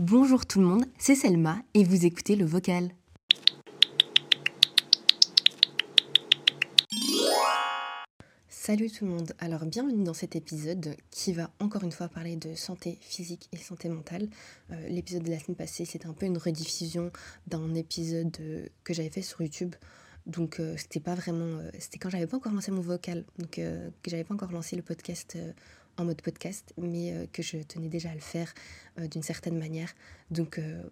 Bonjour tout le monde, c'est Selma et vous écoutez le vocal. Salut tout le monde, alors bienvenue dans cet épisode qui va encore une fois parler de santé physique et santé mentale. Euh, l'épisode de la semaine passée c'était un peu une rediffusion d'un épisode euh, que j'avais fait sur YouTube. Donc euh, c'était pas vraiment... c'était quand j'avais pas encore lancé mon vocal, donc que j'avais pas encore lancé le podcast en mode podcast, mais euh, que je tenais déjà à le faire euh, d'une certaine manière. Donc euh,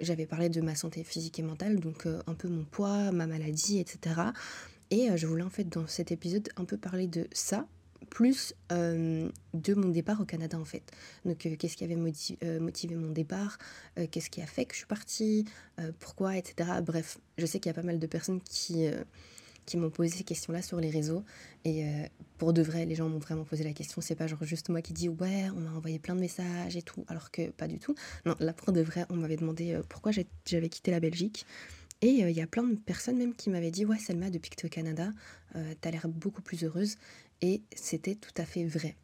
j'avais parlé de ma santé physique et mentale, donc un peu mon poids, ma maladie, etc. Et je voulais en fait dans cet épisode un peu parler de ça, plus de mon départ au Canada en fait. Donc qu'est-ce qui avait motivé mon départ, qu'est-ce qui a fait que je suis partie, pourquoi, etc. Bref, je sais qu'il y a pas mal de personnes qui qui m'ont posé ces questions-là sur les réseaux. Et euh, pour de vrai, les gens m'ont vraiment posé la question. C'est pas genre juste moi qui dis ouais, on m'a envoyé plein de messages et tout, alors que pas du tout. Non, là pour de vrai, on m'avait demandé euh, pourquoi j'avais quitté la Belgique. Et euh, il y a plein de personnes même qui m'avaient dit ouais, Selma, depuis que tu es au Canada, t'as l'air beaucoup plus heureuse. Et c'était tout à fait vrai.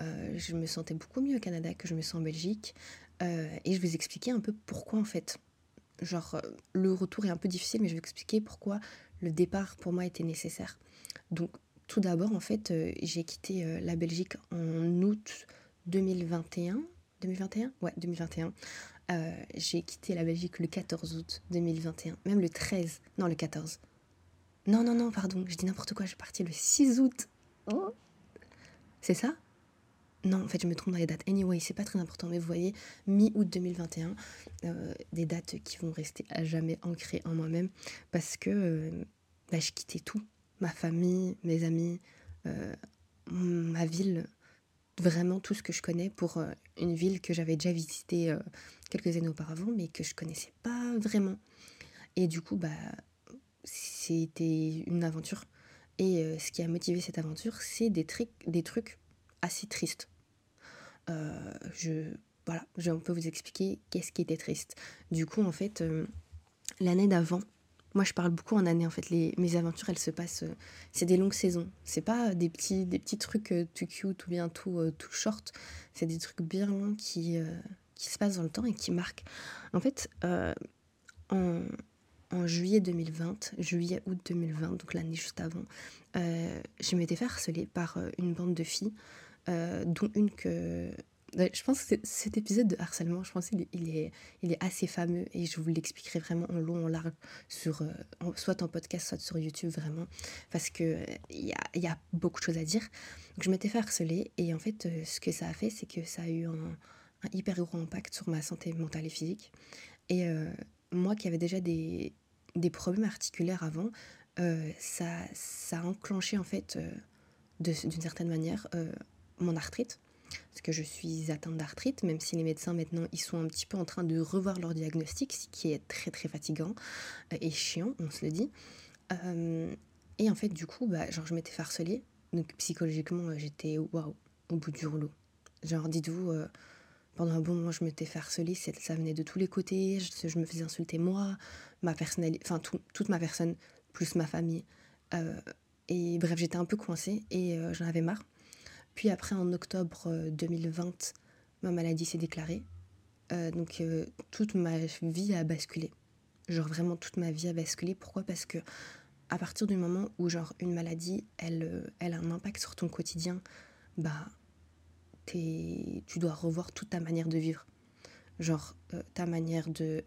je me sentais beaucoup mieux au Canada que je me sens en Belgique. et je vais vous expliquer un peu pourquoi en fait. Genre, le retour est un peu difficile, mais je vais expliquer pourquoi le départ pour moi était nécessaire. Donc tout d'abord, en fait, euh, j'ai quitté euh, la Belgique en août 2021. 2021 Ouais, 2021. Euh, j'ai quitté la Belgique le 14 août 2021. Même le 13. Non, le 14. Non, non, non, pardon. Je dis n'importe quoi. Je suis partie le 6 août. Oh. C'est ça? Non, en fait, je me trompe dans les dates. Anyway, c'est pas très important, mais vous voyez, mi-août 2021, euh, des dates qui vont rester à jamais ancrées en moi-même parce que euh, bah, je quittais tout. Ma famille, mes amis, euh, ma ville, vraiment tout ce que je connais pour une ville que j'avais déjà visitée quelques années auparavant, mais que je connaissais pas vraiment. Et du coup, bah, c'était une aventure. Et ce qui a motivé cette aventure, c'est des, des trucs assez tristes. Euh, je, voilà, je, on peut vous expliquer qu'est-ce qui était triste. Du coup, en fait, euh, l'année d'avant, moi je parle beaucoup en année, en fait, les, mes aventures, elles se passent, euh, c'est des longues saisons. C'est pas des petits, des petits trucs tout cute ou bien tout, tout short, c'est des trucs bien longs qui, qui se passent dans le temps et qui marquent. En fait, en, en juillet 2020, juillet-août 2020, donc l'année juste avant, je m'étais fait harceler par une bande de filles euh, dont une que... Je pense que cet épisode de harcèlement, je pense qu'il est, il est, assez fameux et je vous l'expliquerai vraiment en long, en large, sur, euh, soit en podcast, soit sur YouTube, vraiment, parce qu'il il y a, y a beaucoup de choses à dire. Je m'étais fait harceler et en fait, euh, ce que ça a fait, c'est que ça a eu un, hyper gros impact sur ma santé mentale et physique. Et moi qui avais déjà des, des problèmes articulaires avant, ça, ça a enclenché en fait, d'une certaine manière, mon arthrite, parce que je suis atteinte d'arthrite, même si les médecins maintenant ils sont un petit peu en train de revoir leur diagnostic, ce qui est très très fatigant euh, et chiant, on se le dit. Euh, et en fait, du coup, bah, genre, je m'étais farcelée, donc psychologiquement, euh, j'étais waouh, au bout du rouleau. Genre, dites-vous, pendant un bon moment, je m'étais farcelée, ça venait de tous les côtés, je, me faisais insulter moi, ma personnalité, enfin, toute ma personne, plus ma famille. et bref, j'étais un peu coincée et j'en avais marre. Puis après, en octobre 2020, euh, ma maladie s'est déclarée. Euh, donc euh, toute ma vie a basculé. Genre vraiment toute ma vie a basculé. Pourquoi? Parce que à partir du moment où genre une maladie, elle, elle a un impact sur ton quotidien, bah tu dois revoir toute ta manière de vivre. Genre ta manière de...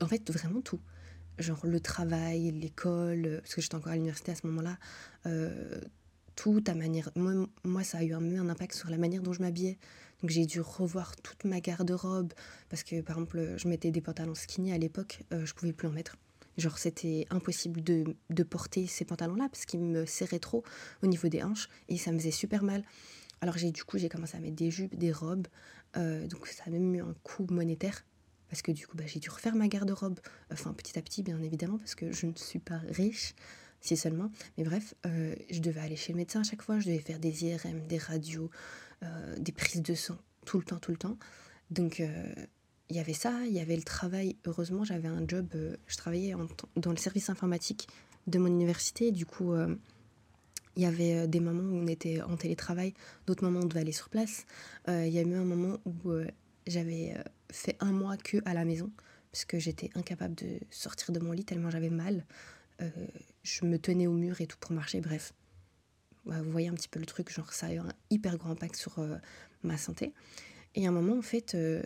En fait, vraiment tout genre le travail, l'école, parce que j'étais encore à l'université à ce moment-là, tout, ta manière. Moi, ça a eu un, un impact sur la manière dont je m'habillais. Donc j'ai dû revoir toute ma garde-robe parce que par exemple, je mettais des pantalons skinny à l'époque, euh, je pouvais plus en mettre. Genre c'était impossible de, de, porter ces pantalons-là parce qu'ils me serraient trop au niveau des hanches et ça me faisait super mal. Alors j'ai du coup j'ai commencé à mettre des jupes, des robes, euh, donc ça a même eu un coût monétaire parce que du coup bah, j'ai dû refaire ma garde-robe, enfin petit à petit bien évidemment parce que je ne suis pas riche si seulement. Mais bref, euh, je devais aller chez le médecin à chaque fois, je devais faire des IRM, des radios, euh, des prises de sang, tout le temps, tout le temps. Donc euh, il y avait ça, il y avait le travail. Heureusement, j'avais un job, je travaillais dans le service informatique de mon université. Du coup, il y avait des moments où on était en télétravail, d'autres moments où on devait aller sur place. il y a eu un moment où j'avais fait un mois que à la maison, parce que j'étais incapable de sortir de mon lit tellement j'avais mal. Je me tenais au mur et tout pour marcher, bref. Vous voyez un petit peu le truc, genre ça a eu un hyper grand impact sur euh, ma santé. Et à un moment, en fait, euh,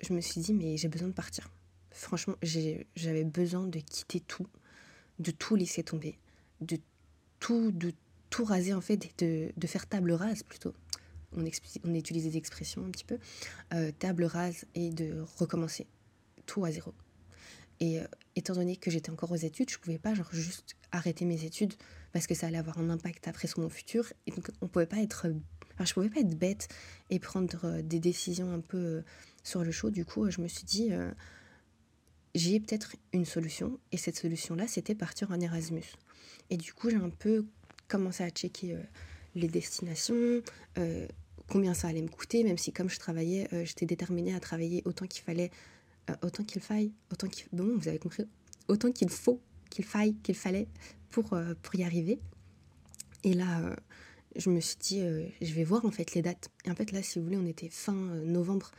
je me suis dit, mais j'ai besoin de partir. Franchement, j'avais besoin de quitter tout, de tout laisser tomber, de tout, de tout raser en fait, de, de faire table rase plutôt. On, on utilise des expressions un petit peu. table rase et de recommencer tout à zéro. Et euh, étant donné que j'étais encore aux études, je pouvais pas genre juste arrêter mes études parce que ça allait avoir un impact après sur mon futur. Et donc on pouvait pas être, je pouvais pas être bête et prendre euh, des décisions un peu euh, sur le chaud. Du coup, je me suis dit, j'ai peut-être une solution. Et cette solution-là, c'était partir en Erasmus. Et du coup, j'ai un peu commencé à checker les destinations, combien ça allait me coûter, même si comme je travaillais, j'étais déterminée à travailler autant qu'il fallait euh, autant qu'il faille, autant qu'il... Bon, vous avez compris, autant qu'il faut, qu'il faille, qu'il fallait pour, euh, pour y arriver. Et là, euh, je me suis dit, je vais voir en fait les dates. Et en fait, là, si vous voulez, on était fin novembre.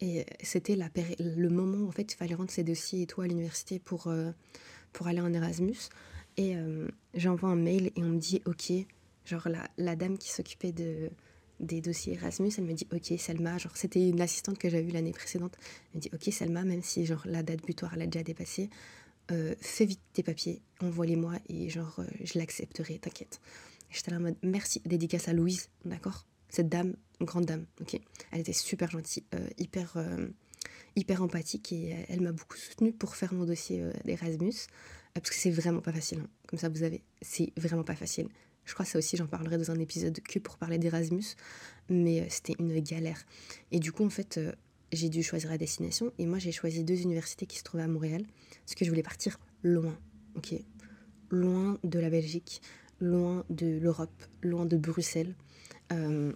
Et c'était la le moment où en fait, il fallait rendre ses dossiers et tout à l'université pour, pour aller en Erasmus. Et j'envoie un mail et on me dit, ok, genre la, la dame qui s'occupait de, des dossiers Erasmus, elle me dit ok Selma, genre c'était une assistante que j'avais vue l'année précédente, elle me dit ok Selma, même si genre la date butoir elle a déjà dépassé, euh, fais vite tes papiers, envoie-les-moi et genre euh, je l'accepterai, t'inquiète. J'étais là en mode merci, dédicace à Louise, d'accord? Cette dame, grande dame, ok? Elle était super gentille, euh, hyper, hyper empathique et elle m'a beaucoup soutenue pour faire mon dossier d'Erasmus, parce que c'est vraiment pas facile, hein. comme ça vous avez, c'est vraiment pas facile. Je crois que ça aussi, j'en parlerai dans un épisode que pour parler d'Erasmus. Mais euh, c'était une galère. Et du coup, en fait, euh, j'ai dû choisir la destination. Et moi, j'ai choisi deux universités qui se trouvaient à Montréal. Parce que je voulais partir loin. Ok? Loin de la Belgique, loin de l'Europe, loin de Bruxelles. Euh,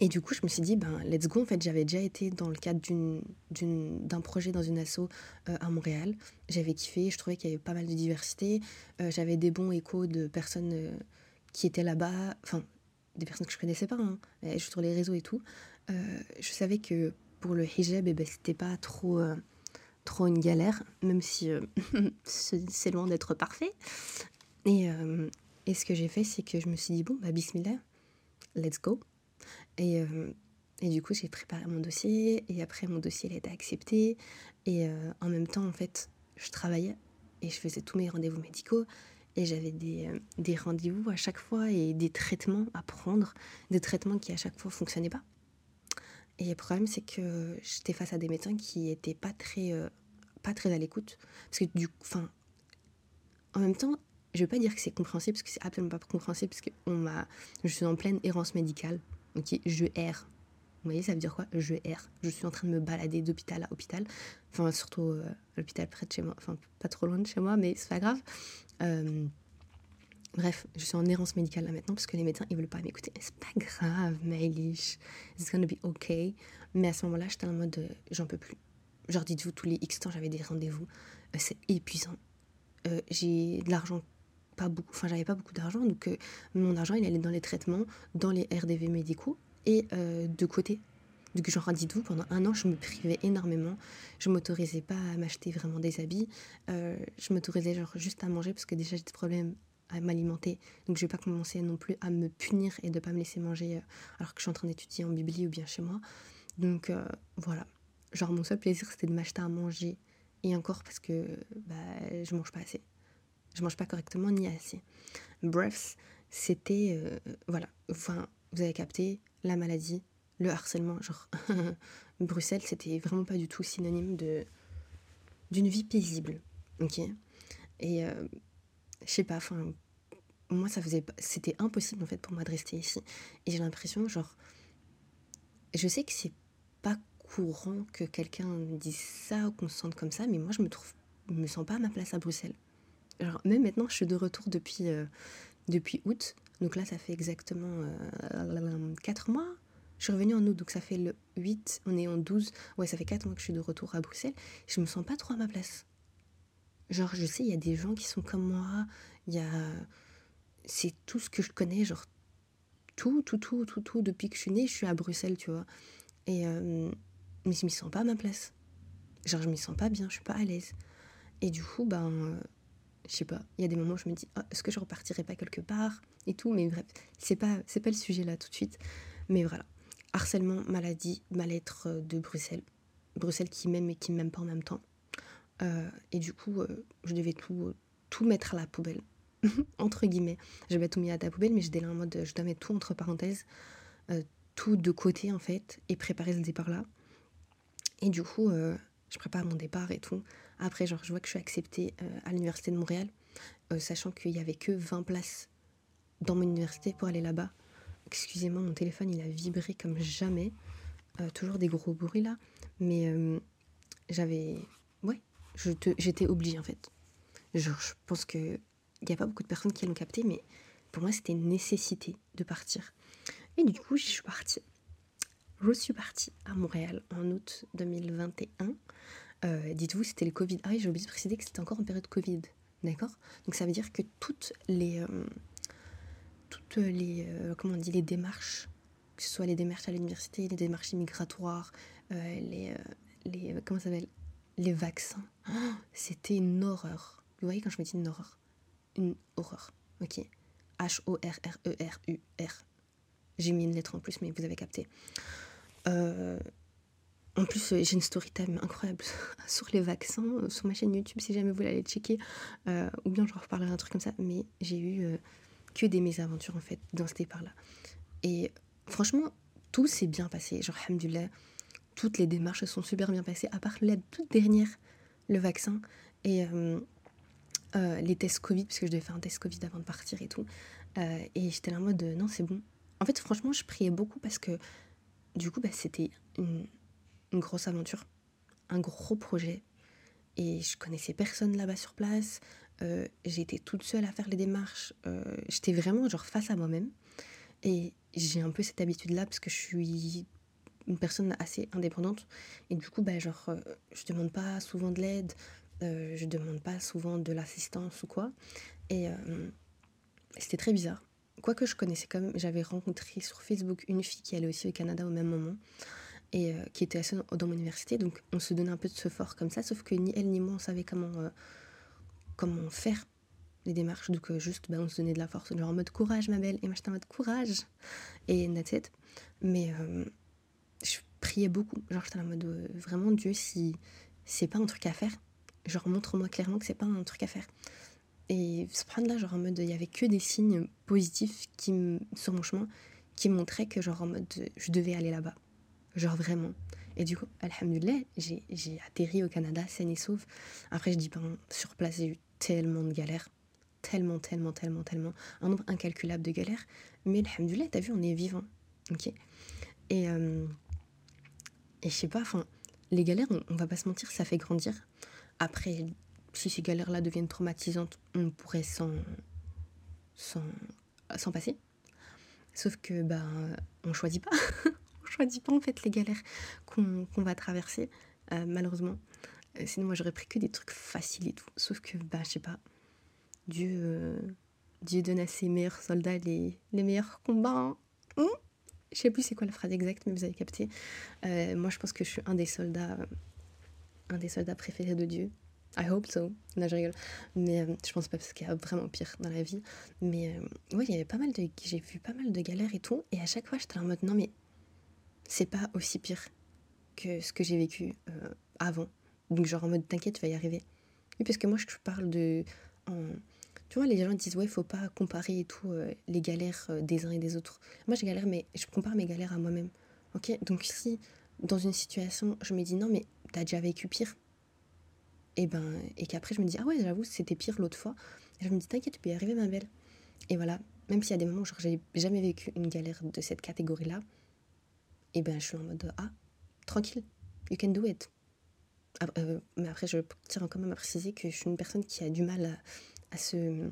et du coup, je me suis dit, ben, let's go. En fait, j'avais déjà été dans le cadre d'un projet dans une asso à Montréal. J'avais kiffé, je trouvais qu'il y avait pas mal de diversité. j'avais des bons échos de personnes qui étaient là-bas, enfin, des personnes que je connaissais pas, hein, sur les réseaux et tout, euh, je savais que pour le hijab, eh ben, c'était pas trop, euh, trop une galère, même si euh, c'est loin d'être parfait. Et, ce que j'ai fait, c'est que je me suis dit, bon, bah, bismillah, let's go. Et, et du coup, j'ai préparé mon dossier, et après, mon dossier il a été accepté. Et en même temps, en fait, je travaillais et je faisais tous mes rendez-vous médicaux. Et j'avais des, euh, des rendez-vous à chaque fois et des traitements à prendre, des traitements qui à chaque fois fonctionnaient pas. Et le problème, c'est que j'étais face à des médecins qui étaient pas très, euh, pas très à l'écoute. Parce que du enfin, en même temps, je vais pas dire que c'est compréhensible, parce que c'est absolument pas compréhensible, parce que on m'a, je suis en pleine errance médicale. Ok, je erre. Vous voyez, ça veut dire quoi? Je erre. Je suis en train de me balader d'hôpital à hôpital. Enfin, surtout euh, l'hôpital près de chez moi. Enfin, pas trop loin de chez moi, mais c'est pas grave. Euh, bref, je suis en errance médicale là maintenant parce que les médecins ils veulent pas m'écouter. C'est pas grave, Maëlish. It's gonna be okay. Mais à ce moment-là, j'étais en mode euh, j'en peux plus. Genre, dites-vous, tous les X temps, j'avais des rendez-vous. Euh, c'est épuisant. j'ai de l'argent, pas beaucoup. Enfin, j'avais pas beaucoup d'argent. Donc, mon argent, il allait dans les traitements, dans les RDV médicaux et de côté donc genre dites-vous, pendant un an, je me privais énormément. Je m'autorisais pas à m'acheter vraiment des habits. Euh, je m'autorisais genre juste à manger parce que déjà j'ai des problèmes à m'alimenter. Donc je vais pas commencer non plus à me punir et de pas me laisser manger euh, alors que je suis en train d'étudier en bibli ou bien chez moi. Donc euh, voilà. Genre mon seul plaisir c'était de m'acheter à manger. Et encore parce que bah, je mange pas assez. Je mange pas correctement ni assez. Bref, c'était... voilà. Enfin, vous avez capté la maladie, le harcèlement. Genre, Bruxelles, c'était vraiment pas du tout synonyme de d'une vie paisible. Ok? Et euh, je sais pas, enfin, moi, ça faisait. C'était impossible en fait pour moi de rester ici. Et j'ai l'impression, genre. Je sais que c'est pas courant que quelqu'un dise ça ou qu'on se sente comme ça, mais moi, je me trouve. Je me sens pas à ma place à Bruxelles. Alors, même maintenant, je suis de retour depuis, euh, depuis août. Donc là, ça fait exactement euh, 4 mois, je suis revenue en août, donc ça fait le 8, on est en 12. Ouais, ça fait 4 mois que je suis de retour à Bruxelles. Je me sens pas trop à ma place. Genre, je sais, il y a des gens qui sont comme moi. Il y a. C'est tout ce que je connais, genre. Tout, tout, tout, tout, tout. Depuis que je suis née, je suis à Bruxelles, tu vois. Et. Euh, mais je m'y sens pas à ma place. Genre, je m'y sens pas bien, je suis pas à l'aise. Et du coup, ben, euh, je sais pas, il y a des moments où je me dis, ah, est-ce que je repartirai pas quelque part et tout, mais bref, c'est pas, c'est pas le sujet là tout de suite. Mais voilà, harcèlement, maladie, mal-être euh, de Bruxelles. Bruxelles qui m'aime et qui m'aime pas en même temps. Euh, et du coup, je devais tout, tout mettre à la poubelle, entre guillemets. Je vais tout mis à la poubelle, mais j'étais là en mode, je dois mettre tout entre parenthèses, tout de côté en fait, et préparer ce départ là. Et du coup, je prépare mon départ et tout. Après, genre, je vois que je suis acceptée euh, à l'université de Montréal, euh, sachant qu'il n'y avait que 20 places dans mon université pour aller là-bas. Excusez-moi, mon téléphone, il a vibré comme jamais. Euh, toujours des gros bruits là. Mais j'avais... Ouais, j'étais obligée en fait. Je pense qu'il n'y a pas beaucoup de personnes qui l'ont capté, mais pour moi, c'était une nécessité de partir. Et du coup, je suis partie. Je suis partie à Montréal en août 2021. Euh, dites-vous, c'était le Covid. Ah oui, j'ai oublié de préciser que c'était encore en période Covid. D'accord? Donc ça veut dire que toutes les. Euh, les. Euh, comment on dit Les démarches, que ce soit les démarches à l'université, les démarches migratoires, les. les comment ça s'appelle Les vaccins. Oh, c'était une horreur. Vous voyez quand je me dis une horreur? Une horreur. Ok. H-O-R-R-E-R-U-R. J'ai mis une lettre en plus, mais vous avez capté. Euh, en plus, euh, j'ai une story time incroyable sur les vaccins, euh, sur ma chaîne YouTube, si jamais vous voulez aller checker. ou bien je reparlerai un truc comme ça. Mais j'ai eu que des mésaventures, en fait, dans ce départ-là. Et franchement, tout s'est bien passé. Genre, alhamdoulilah, toutes les démarches sont super bien passées, à part la toute dernière, le vaccin. Et les tests Covid, parce que je devais faire un test Covid avant de partir et tout. et j'étais là en mode, non, c'est bon. En fait, franchement, je priais beaucoup parce que du coup, bah, c'était une, grosse aventure, un gros projet. Et je connaissais personne là-bas sur place. Euh, j'étais toute seule à faire les démarches. Euh, j'étais vraiment genre face à moi-même. Et j'ai un peu cette habitude-là parce que je suis une personne assez indépendante. Et du coup, bah, genre, euh, je demande pas souvent de l'aide. je demande pas souvent de l'assistance ou quoi. Et c'était très bizarre. Quoique je connaissais quand même, j'avais rencontré sur Facebook une fille qui allait aussi au Canada au même moment et qui était dans mon université. Donc on se donnait un peu de ce fort comme ça, sauf que ni elle ni moi on savait comment, comment faire les démarches. Donc euh, juste bah, on se donnait de la force, genre en mode courage ma belle. Et moi j'étais en mode courage. Et that's it. Mais je priais beaucoup. Genre j'étais en mode vraiment Dieu, si c'est pas un truc à faire, genre montre-moi clairement que c'est pas un truc à faire. Et là genre en mode, il y avait que des signes positifs qui, sur mon chemin qui montraient que, genre en mode, je devais aller là-bas. Genre vraiment. Et du coup, alhamdoulilah, j'ai atterri au Canada saine et sauve. Après, je dis, ben, sur place, j'ai eu tellement de galères. Tellement, tellement, tellement, tellement. Un nombre incalculable de galères. Mais alhamdoulilah, t'as vu, on est vivant. Ok Et, euh, je sais pas, les galères, on, va pas se mentir, ça fait grandir. Après, si ces galères-là deviennent traumatisantes, on pourrait s'en, passer. Sauf que ben on choisit pas. on choisit pas en fait les galères qu'on, va traverser, euh, malheureusement. Euh, sinon moi j'aurais pris que des trucs faciles et tout. Sauf que bah je sais pas. Dieu, euh, Dieu donne à ses meilleurs soldats les, les meilleurs combats. Hein je sais plus c'est quoi la phrase exacte, mais vous avez capté. moi je pense que je suis un des soldats, un des soldats préférés de Dieu. I hope so. Là, je rigole. Mais euh, je pense pas parce qu'il y a vraiment pire dans la vie. Mais euh, oui, il y avait pas mal de. J'ai vu pas mal de galères et tout. Et à chaque fois, j'étais en mode non, mais c'est pas aussi pire que ce que j'ai vécu euh, avant. Donc, genre en mode t'inquiète, tu vas y arriver. Oui, parce que moi, je parle de. Tu vois, les gens disent ouais, faut pas comparer et tout les galères des uns et des autres. Moi, je galère, mais je compare mes galères à moi-même. Ok? Donc, si dans une situation, je me dis non, mais t'as déjà vécu pire et ben et qu'après je me dis ah ouais j'avoue c'était pire l'autre fois et je me dis t'inquiète tu peux y arriver ma belle et voilà même s'il y a des moments où j'ai jamais vécu une galère de cette catégorie là et ben je suis en mode ah tranquille you can do it euh, mais après je tiens quand même à préciser que je suis une personne qui a du mal à, se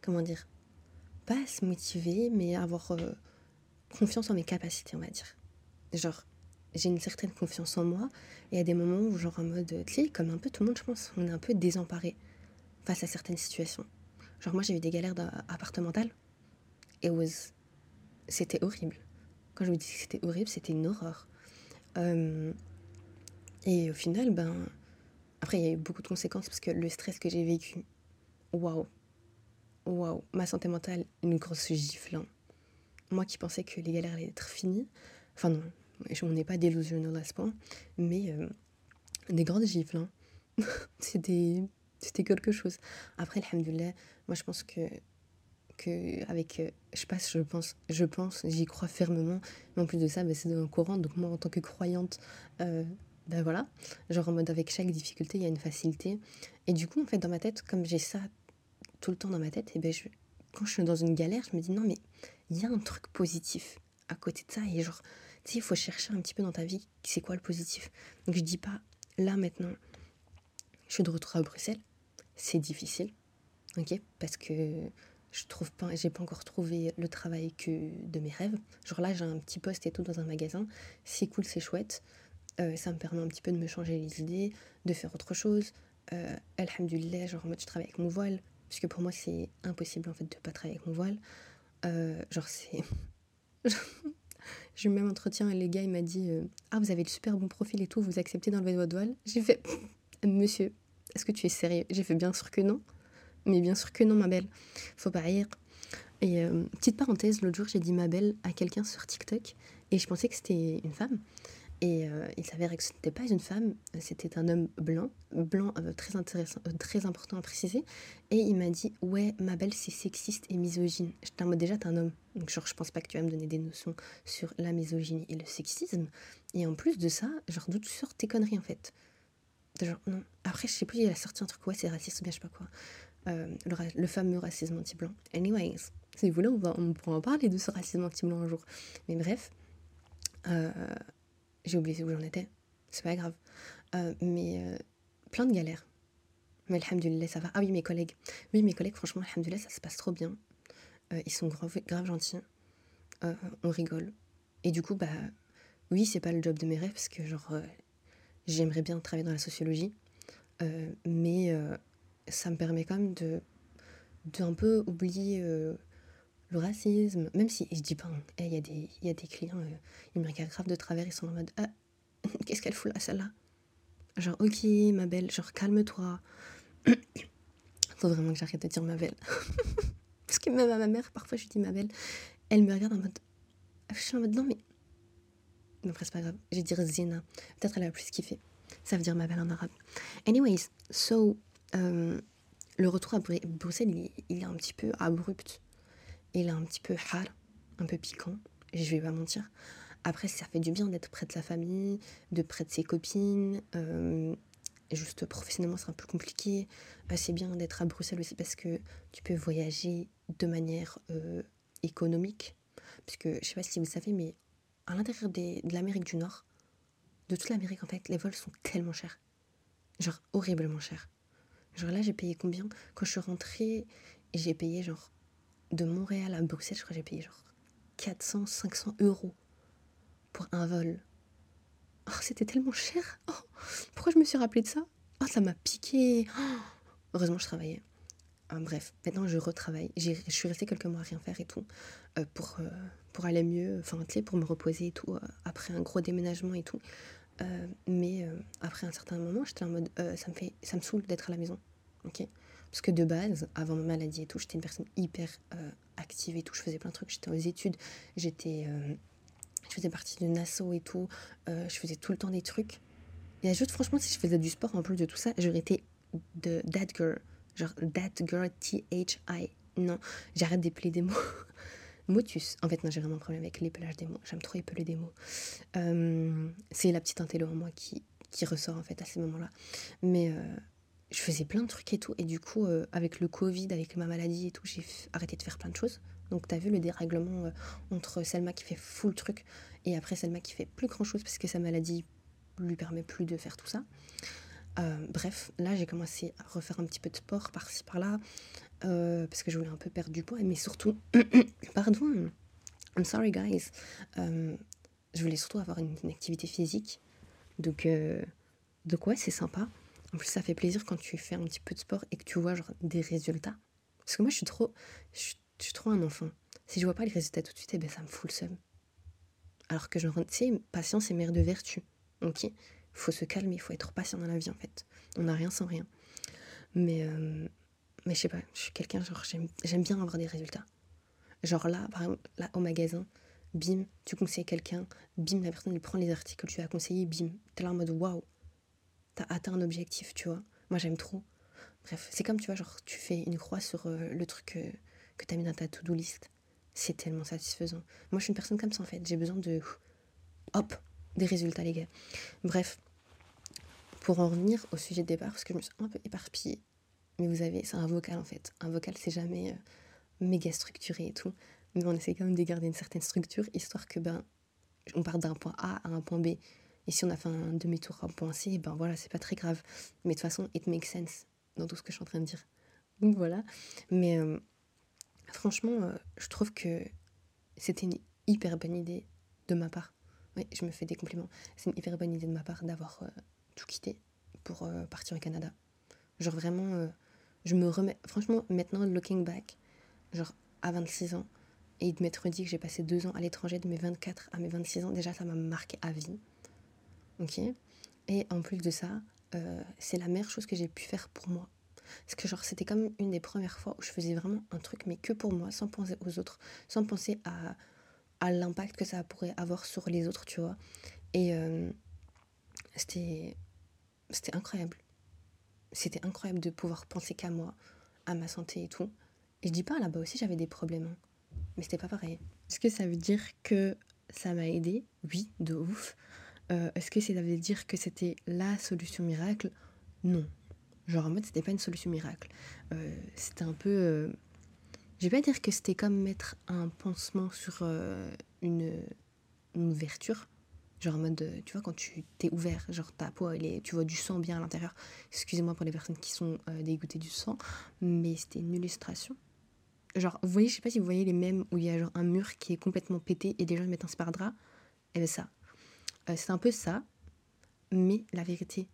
comment dire pas à se motiver mais à avoir euh, confiance en mes capacités on va dire genre j'ai une certaine confiance en moi. Et a des moments où, genre en mode, tu comme un peu tout le monde, je pense, on est un peu désemparé face à certaines situations. Genre, moi, j'ai eu des galères appartementales. Et c'était horrible. Quand je vous dis que c'était horrible, c'était une horreur. Et au final, ben, après, il y a eu beaucoup de conséquences parce que le stress que j'ai vécu, waouh, waouh, ma santé mentale, une grosse gifle. Hein. Moi qui pensais que les galères allaient être finies, enfin non, on n'est pas délusionnel à ce point, mais euh, des grandes gifles. Hein. c'était, c'était quelque chose. Après, alhamdoulilah, moi je pense que, que avec, euh, je passe, je pense, je pense, j'y crois fermement, mais en plus de ça, ben, c'est dans le courant, donc moi en tant que croyante, euh, ben voilà, genre en mode avec chaque difficulté, il y a une facilité. Et du coup, en fait, dans ma tête, comme j'ai ça tout le temps dans ma tête, et ben je, quand je suis dans une galère, je me dis non, mais il y a un truc positif à côté de ça. Et genre, tu sais, il faut chercher un petit peu dans ta vie, c'est quoi le positif? Donc je dis pas, là maintenant, je suis de retour à Bruxelles, c'est difficile, ok, parce que je trouve pas, j'ai pas encore trouvé le travail que de mes rêves. Genre là, j'ai un petit poste et tout dans un magasin, c'est cool, c'est chouette. Euh, ça me permet un petit peu de me changer les idées, de faire autre chose. Euh, Alhamdulillah, genre en mode je travaille avec mon voile, puisque pour moi c'est impossible en fait de pas travailler avec mon voile. Euh, genre c'est... J'ai eu même entretien et les gars il m'a dit euh, Ah vous avez le super bon profil et tout, vous acceptez d'enlever votre voile? J'ai fait Monsieur, est-ce que tu es sérieux? J'ai fait bien sûr que non. Mais bien sûr que non ma belle. Faut pas rire. Et petite parenthèse, l'autre jour j'ai dit ma belle à quelqu'un sur TikTok et je pensais que c'était une femme. Et euh, il s'avérait que ce n'était pas une femme, c'était un homme blanc, blanc euh, très intéressant, euh, très important à préciser. Et il m'a dit Ouais, ma belle, c'est sexiste et misogyne. J'étais en mode Déjà, t'es un homme, donc genre, je pense pas que tu vas me donner des notions sur la misogynie et le sexisme. Et en plus de ça, genre, d'où tu sors tes conneries en fait? Genre, non. Après, je sais plus, il a sorti un truc, ouais, c'est raciste ou bien je sais pas quoi. le, fameux racisme anti-blanc. Anyways, si vous voulez, on, va, on pourra en parler de ce racisme anti-blanc un jour. Mais bref. J'ai oublié où j'en étais. C'est pas grave. Euh, mais euh, plein de galères. Mais alhamdoulilah, ça va. Ah oui, mes collègues. Oui, mes collègues, franchement, alhamdoulilah, ça se passe trop bien. Euh, ils sont grave, grave gentils. on rigole. Et du coup, bah, oui, c'est pas le job de mes rêves parce que, genre, j'aimerais bien travailler dans la sociologie. mais ça me permet quand même de, de un peu oublier le racisme, même si je dis pas, hein, il y, a des, y a des clients, euh, ils me regardent grave de travers, ils sont en mode Ah, qu'est-ce qu'elle fout là, celle-là? Genre, ok, ma belle, genre, calme-toi. Faut vraiment que j'arrête de dire ma belle. Parce que même à ma mère, parfois, je dis ma belle, elle me regarde en mode Je suis en mode Non, mais. Mais après, c'est pas grave, je vais dire Zina. Peut-être elle a plus kiffé. Ça veut dire ma belle en arabe. Anyways, so, euh, le retour à Bruxelles, il, il est un petit peu abrupt il est un petit peu hard, un peu piquant, je vais pas mentir. Après, ça fait du bien d'être près de sa famille, de près de ses copines. Euh, juste professionnellement, c'est un peu compliqué. Euh, c'est bien d'être à Bruxelles aussi parce que tu peux voyager de manière euh, économique. Puisque, je sais pas si vous savez, mais à l'intérieur de l'Amérique du Nord, de toute l'Amérique en fait, les vols sont tellement chers. Genre horriblement chers. Genre là, j'ai payé combien? Quand je suis rentrée, j'ai payé genre de Montréal à Bruxelles, je crois que j'ai payé genre 400, 500 euros pour un vol. Oh, c'était tellement cher. Oh, pourquoi je me suis rappelé de ça? Oh, ça m'a piqué. Oh, heureusement, je travaillais. Bref, maintenant je retravaille. Je suis restée quelques mois à rien faire et tout euh, pour, euh, pour aller mieux, enfin, pour me reposer et tout, euh, après un gros déménagement et tout. mais après un certain moment, j'étais en mode, ça, me fait, ça me saoule d'être à la maison. ok? Parce que de base, avant ma maladie et tout, j'étais une personne hyper euh, active et tout. Je faisais plein de trucs. J'étais aux études, j'étais, euh, je faisais partie d'une asso et tout. Euh, je faisais tout le temps des trucs. Et juste, franchement, si je faisais du sport en plus de tout ça, j'aurais été de that girl. Genre, that girl, T-H-I. Non, j'arrête d'épeler des mots. Motus. En fait, non, j'ai vraiment un problème avec l'épelage des mots. J'aime trop épeler des mots. c'est la petite intello en moi qui, qui ressort, en fait, à ces moments-là. Mais je faisais plein de trucs et tout. Et du coup, euh, avec le Covid, avec ma maladie et tout, j'ai arrêté de faire plein de choses. Donc, tu as vu le dérèglement euh, entre Selma qui fait full truc et après Selma qui fait plus grand chose parce que sa maladie lui permet plus de faire tout ça. Euh, bref, là, j'ai commencé à refaire un petit peu de sport par-ci par-là parce que je voulais un peu perdre du poids. Mais surtout, pardon, I'm sorry guys, je voulais surtout avoir une, activité physique. Donc, donc ouais, c'est sympa. En plus, ça fait plaisir quand tu fais un petit peu de sport et que tu vois genre, des résultats. Parce que moi, je suis trop, je suis, trop un enfant. Si je vois pas les résultats tout de suite, eh ben, ça me fout le seum. Alors que genre, tu sais, patience est mère de vertu. Ok? Faut se calmer, faut être patient dans la vie en fait. On n'a rien sans rien. Mais, euh, mais je sais pas, je suis quelqu'un, genre, j'aime bien avoir des résultats. Genre là, par exemple, là, au magasin, bim, tu conseilles quelqu'un, bim, la personne lui prend les articles que tu as conseillés, bim, t'es là en mode waouh, t'as atteint un objectif, tu vois. Moi, j'aime trop. Bref, c'est comme, tu vois, genre, tu fais une croix sur euh, le truc que, que t'as mis dans ta to-do list. C'est tellement satisfaisant. Moi, je suis une personne comme ça, en fait. J'ai besoin de. Hop, des résultats, les gars. Bref, pour en revenir au sujet de départ, parce que je me suis un peu éparpillée. Mais vous avez, c'est un vocal, en fait. Un vocal, c'est jamais euh, méga structuré et tout. Mais on essaie quand même de garder une certaine structure, histoire que, ben, on part d'un point A à un point B. Et si on a fait un demi-tour à C, ben voilà, c'est pas très grave. Mais de toute façon, it makes sense dans tout ce que je suis en train de dire. Donc voilà. Mais euh, franchement, euh, je trouve que c'était une hyper bonne idée de ma part. Oui, je me fais des compliments. C'est une hyper bonne idée de ma part d'avoir euh, tout quitté pour partir au Canada. Genre vraiment, je me remets. Franchement, maintenant, looking back, genre à 26 ans, et de m'être dit que j'ai passé deux ans à l'étranger de mes 24 à mes 26 ans, déjà ça m'a marqué à vie. Ok Et en plus de ça, euh, c'est la meilleure chose que j'ai pu faire pour moi. Parce que genre c'était comme une des premières fois où je faisais vraiment un truc mais que pour moi, sans penser aux autres, sans penser à, à l'impact que ça pourrait avoir sur les autres, tu vois. Et euh, c'était c'était incroyable. C'était incroyable de pouvoir penser qu'à moi, à ma santé et tout. Et je dis pas là-bas aussi j'avais des problèmes, hein. mais c'était pas pareil. Est-ce que ça veut dire que ça m'a aidé? Oui, de ouf. Euh, est-ce que ça veut dire que c'était la solution miracle? Non. Genre en mode, c'était pas une solution miracle. Euh, c'était un peu. Euh, je vais pas dire que c'était comme mettre un pansement sur une, ouverture. Genre en mode, tu vois, quand tu t'es ouvert, genre ta peau, tu vois du sang bien à l'intérieur. Excusez-moi pour les personnes qui sont dégoûtées du sang, mais c'était une illustration. Genre, vous voyez, je sais pas si vous voyez les mêmes où il y a genre un mur qui est complètement pété et des gens mettent un sparadrap? Et bien ça, c'est un peu ça, mais la vérité,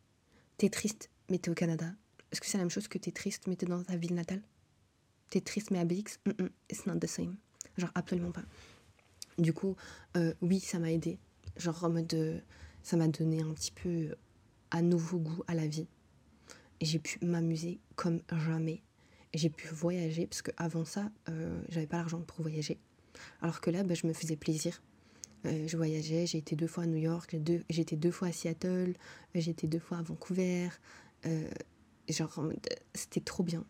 t'es triste, mais t'es au Canada. Est-ce que c'est la même chose que t'es triste, mais t'es dans ta ville natale? T'es triste, mais à BX mm -mm, It's not the same. Genre, absolument pas. Du coup, euh, oui, ça m'a aidé. Genre, en mode. Euh, ça m'a donné un petit peu à nouveau goût à la vie. Et j'ai pu m'amuser comme jamais. J'ai pu voyager, parce qu'avant ça, j'avais pas l'argent pour voyager. Alors que là, bah, je me faisais plaisir. Euh, je voyageais, j'ai été deux fois à New York, j'ai été deux fois à Seattle, j'ai été deux fois à Vancouver. Euh, genre, c'était trop bien.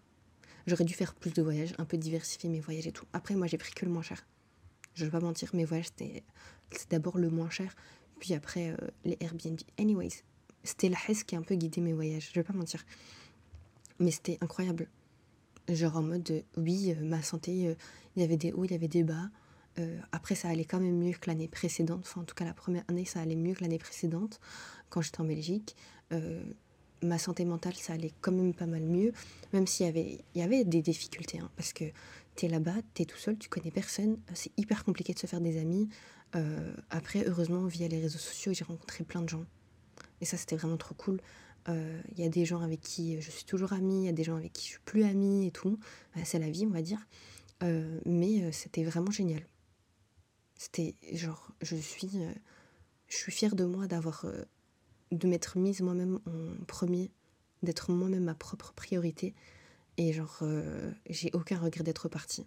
J'aurais dû faire plus de voyages, un peu diversifier mes voyages et tout. Après, moi, j'ai pris que le moins cher. Je vais pas mentir, mes voyages, c'était d'abord le moins cher, puis après euh, les Airbnb. Anyways, c'était la HES qui a un peu guidé mes voyages, je vais pas mentir. Mais c'était incroyable. Genre en mode, oui, ma santé, il y avait des hauts, il y avait des bas. Euh, après, ça allait quand même mieux que l'année précédente. Enfin, en tout cas, la première année, ça allait mieux que l'année précédente, quand j'étais en Belgique. Euh, ma santé mentale, ça allait quand même pas mal mieux, même s'il y avait, des difficultés. Hein, parce que tu es là-bas, tu es tout seul, tu connais personne. C'est hyper compliqué de se faire des amis. Euh, après, heureusement, via les réseaux sociaux, j'ai rencontré plein de gens. Et ça, c'était vraiment trop cool. Il y a des gens avec qui je suis toujours amie, il y a des gens avec qui je suis plus amie et tout. c'est la vie, on va dire. mais c'était vraiment génial. C'était genre, je suis, euh, je suis fière de moi d'avoir, euh, de m'être mise moi-même en premier, d'être moi-même ma propre priorité. Et genre, euh, j'ai aucun regret d'être partie.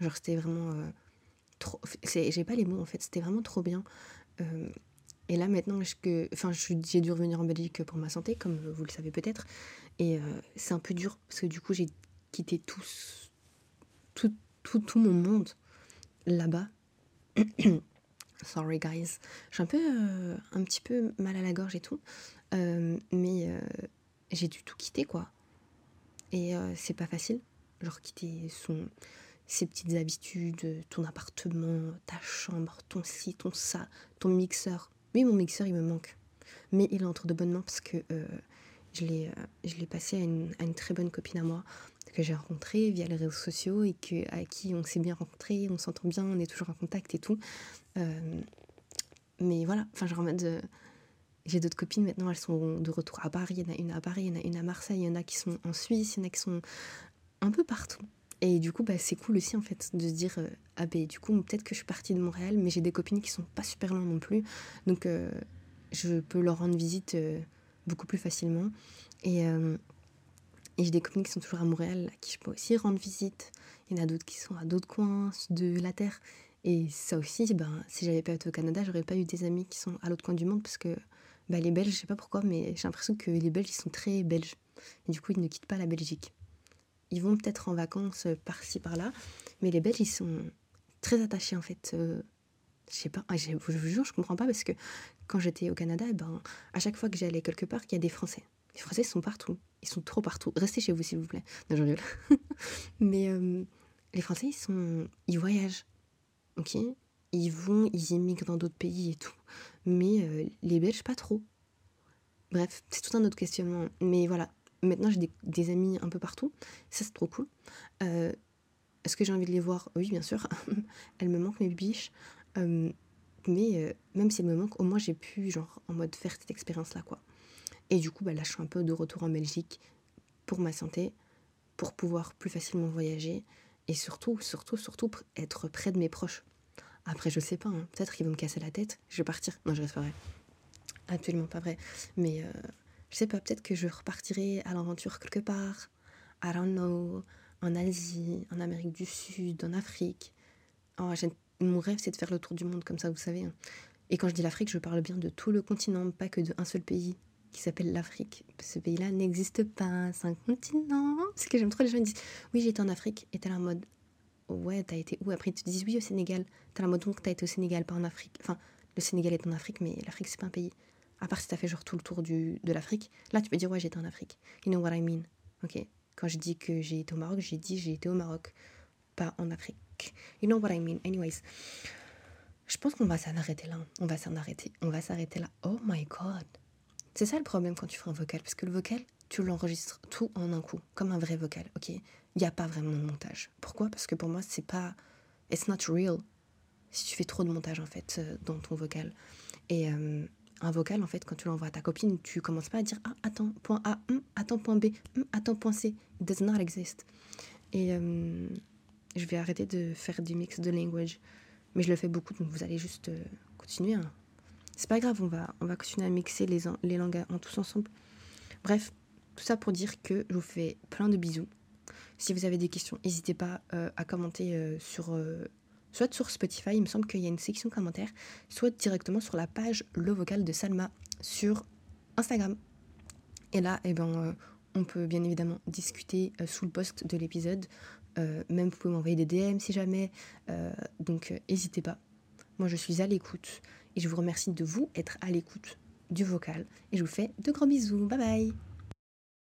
Genre, c'était vraiment trop. J'ai pas les mots en fait, c'était vraiment trop bien. et là maintenant, que, enfin, j'ai dû revenir en Belgique pour ma santé, comme vous le savez peut-être. Et c'est un peu dur parce que du coup, j'ai quitté tout, tout, tout, tout mon monde là-bas Sorry guys. J'ai un peu euh, un petit peu mal à la gorge et tout. Euh, mais euh, j'ai dû tout quitter quoi. Et c'est pas facile. Genre quitter son, ses petites habitudes, ton appartement, ta chambre, ton ci, ton ça, ton mixeur. Oui, mon mixeur il me manque. Mais il entre de bonnes mains parce que je l'ai passé à une, à une, très bonne copine à moi que j'ai rencontré via les réseaux sociaux et que, à qui on s'est bien rencontré, on s'entend bien, on est toujours en contact et tout. Euh, mais voilà, enfin, mode. j'ai d'autres copines maintenant, elles sont de retour à Paris. Il y en a une à Paris, il y en a une à Marseille, il y en a qui sont en Suisse, il y en a qui sont un peu partout. Et du coup, bah, c'est cool aussi en fait de se dire euh, ah ben du coup peut-être que je suis partie de Montréal, mais j'ai des copines qui sont pas super loin non plus, donc euh, je peux leur rendre visite euh, beaucoup plus facilement. Et j'ai des copines qui sont toujours à Montréal, à qui je peux aussi rendre visite. Il y en a d'autres qui sont à d'autres coins de la terre. Et ça aussi, ben, si j'avais pas été au Canada, j'aurais pas eu des amis qui sont à l'autre coin du monde parce que bah, les Belges, je sais pas pourquoi, mais j'ai l'impression que les Belges, ils sont très belges. Et du coup, ils ne quittent pas la Belgique. Ils vont peut-être en vacances euh, par-ci, par-là, mais les Belges, ils sont très attachés en fait. Euh, je sais pas, je vous jure, je comprends pas parce que quand j'étais au Canada, ben, à chaque fois que j'allais quelque part, il y a des Français. Les Français sont partout. Ils sont trop partout. Restez chez vous, s'il vous plaît. Non, j'en Mais euh, les Français, ils, sont, ils voyagent. Ok? Ils vont, ils immigrent dans d'autres pays et tout. Mais les Belges, pas trop. Bref, c'est tout un autre questionnement. Mais voilà, maintenant j'ai des, amis un peu partout. Ça, c'est trop cool. Euh, est-ce que j'ai envie de les voir? Oui, bien sûr. elles me manquent, mes biches. Euh, mais euh, même si elles me manquent, au moins j'ai pu, genre, en mode faire cette expérience-là, quoi. Et du coup, bah, là, je suis un peu de retour en Belgique pour ma santé, pour pouvoir plus facilement voyager et surtout, surtout, surtout être près de mes proches. Après, je sais pas, hein. peut-être qu'ils vont me casser la tête, je vais partir. Non, je reste vrai. Absolument pas vrai. Mais je sais pas, peut-être que je repartirai à l'aventure quelque part. I don't know. En Asie, en Amérique du Sud, en Afrique. Oh, mon rêve, c'est de faire le tour du monde comme ça, vous savez. Hein. Et quand je dis l'Afrique, je parle bien de tout le continent, pas que d'un seul pays qui s'appelle l'Afrique. Ce pays-là n'existe pas, c'est un continent. Parce que j'aime trop les gens qui disent Oui, été en Afrique. Et t'es là en mode Ouais, t'as été où? Après, ils te disent Oui, au Sénégal. T'es là en mode Donc, t'as été au Sénégal, pas en Afrique. Enfin, le Sénégal est en Afrique, mais l'Afrique, c'est pas un pays à part si t'as fait genre tout le tour du, de l'Afrique, là tu peux dire ouais j'étais en Afrique. You know what I mean, ok Quand je dis que j'ai été au Maroc, j'ai dit j'ai été au Maroc, pas en Afrique. You know what I mean, anyways. Je pense qu'on va s'en arrêter là. On va s'en arrêter. On va s'arrêter là. Oh my god. C'est ça le problème quand tu fais un vocal, parce que le vocal, tu l'enregistres tout en un coup, comme un vrai vocal, ok? Il n'y a pas vraiment de montage. Pourquoi? Parce que pour moi, c'est pas. It's not real. Si tu fais trop de montage, en fait, euh, dans ton vocal. Et. Euh, un vocal, en fait, quand tu l'envoies à ta copine, tu commences pas à dire Ah, attends, point A, hum, attends, point B, hum, attends, point C. It does not exist. Et euh, je vais arrêter de faire du mix de language. Mais je le fais beaucoup, donc vous allez juste continuer. Hein. C'est pas grave, on va, on va continuer à mixer les, les langues en tous ensemble. Bref, tout ça pour dire que je vous fais plein de bisous. Si vous avez des questions, n'hésitez pas euh, à commenter sur soit sur Spotify, il me semble qu'il y a une section commentaires, soit directement sur la page Le Vocal de Salma sur Instagram. Et là, eh ben, euh, on peut bien évidemment discuter euh, sous le post de l'épisode. Euh, même vous pouvez m'envoyer des DM si jamais. donc n'hésitez pas. Moi je suis à l'écoute et je vous remercie de vous être à l'écoute du vocal. Et je vous fais de gros bisous. Bye bye